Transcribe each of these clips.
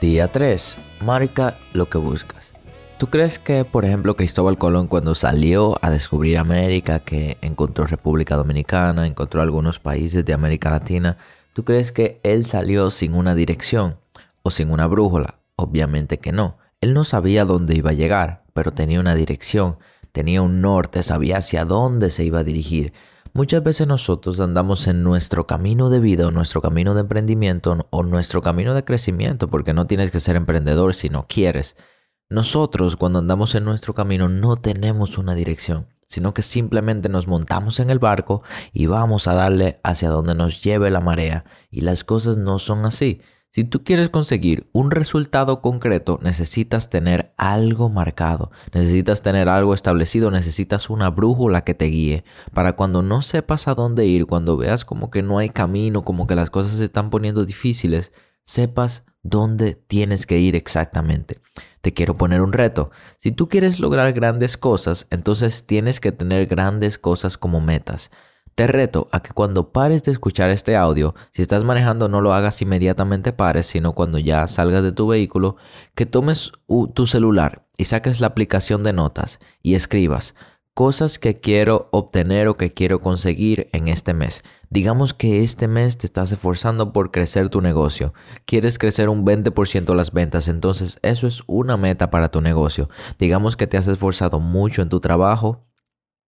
Día 3. Marca lo que buscas. ¿Tú crees que, por ejemplo, Cristóbal Colón cuando salió a descubrir América, que encontró República Dominicana, encontró algunos países de América Latina, ¿tú crees que él salió sin una dirección o sin una brújula? Obviamente que no. Él no sabía dónde iba a llegar, pero tenía una dirección, tenía un norte, sabía hacia dónde se iba a dirigir. Muchas veces nosotros andamos en nuestro camino de vida o nuestro camino de emprendimiento o nuestro camino de crecimiento, porque no tienes que ser emprendedor si no quieres. Nosotros cuando andamos en nuestro camino no tenemos una dirección, sino que simplemente nos montamos en el barco y vamos a darle hacia donde nos lleve la marea. Y las cosas no son así. Si tú quieres conseguir un resultado concreto, necesitas tener algo marcado, necesitas tener algo establecido, necesitas una brújula que te guíe para cuando no sepas a dónde ir, cuando veas como que no hay camino, como que las cosas se están poniendo difíciles, sepas dónde tienes que ir exactamente. Te quiero poner un reto. Si tú quieres lograr grandes cosas, entonces tienes que tener grandes cosas como metas. Te reto a que cuando pares de escuchar este audio, si estás manejando no lo hagas inmediatamente pares, sino cuando ya salgas de tu vehículo, que tomes tu celular y saques la aplicación de notas y escribas cosas que quiero obtener o que quiero conseguir en este mes. Digamos que este mes te estás esforzando por crecer tu negocio. Quieres crecer un 20% las ventas, entonces eso es una meta para tu negocio. Digamos que te has esforzado mucho en tu trabajo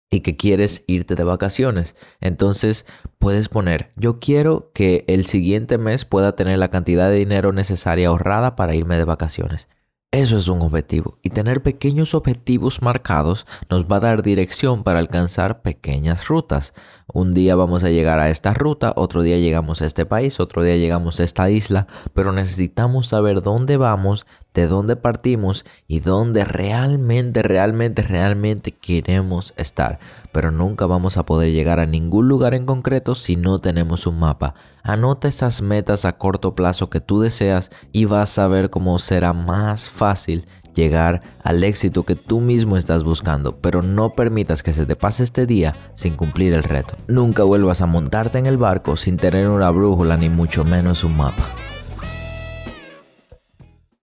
y que quieres irte de vacaciones. Entonces puedes poner, yo quiero que el siguiente mes pueda tener la cantidad de dinero necesaria ahorrada para irme de vacaciones. Eso es un objetivo y tener pequeños objetivos marcados nos va a dar dirección para alcanzar pequeñas rutas. Un día vamos a llegar a esta ruta, otro día llegamos a este país, otro día llegamos a esta isla, pero necesitamos saber dónde vamos, de dónde partimos y dónde realmente, realmente, realmente queremos estar. Pero nunca vamos a poder llegar a ningún lugar en concreto si no tenemos un mapa. Anota esas metas a corto plazo que tú deseas y vas a ver cómo será más fácil llegar al éxito que tú mismo estás buscando, pero no permitas que se te pase este día sin cumplir el reto. Nunca vuelvas a montarte en el barco sin tener una brújula ni mucho menos un mapa.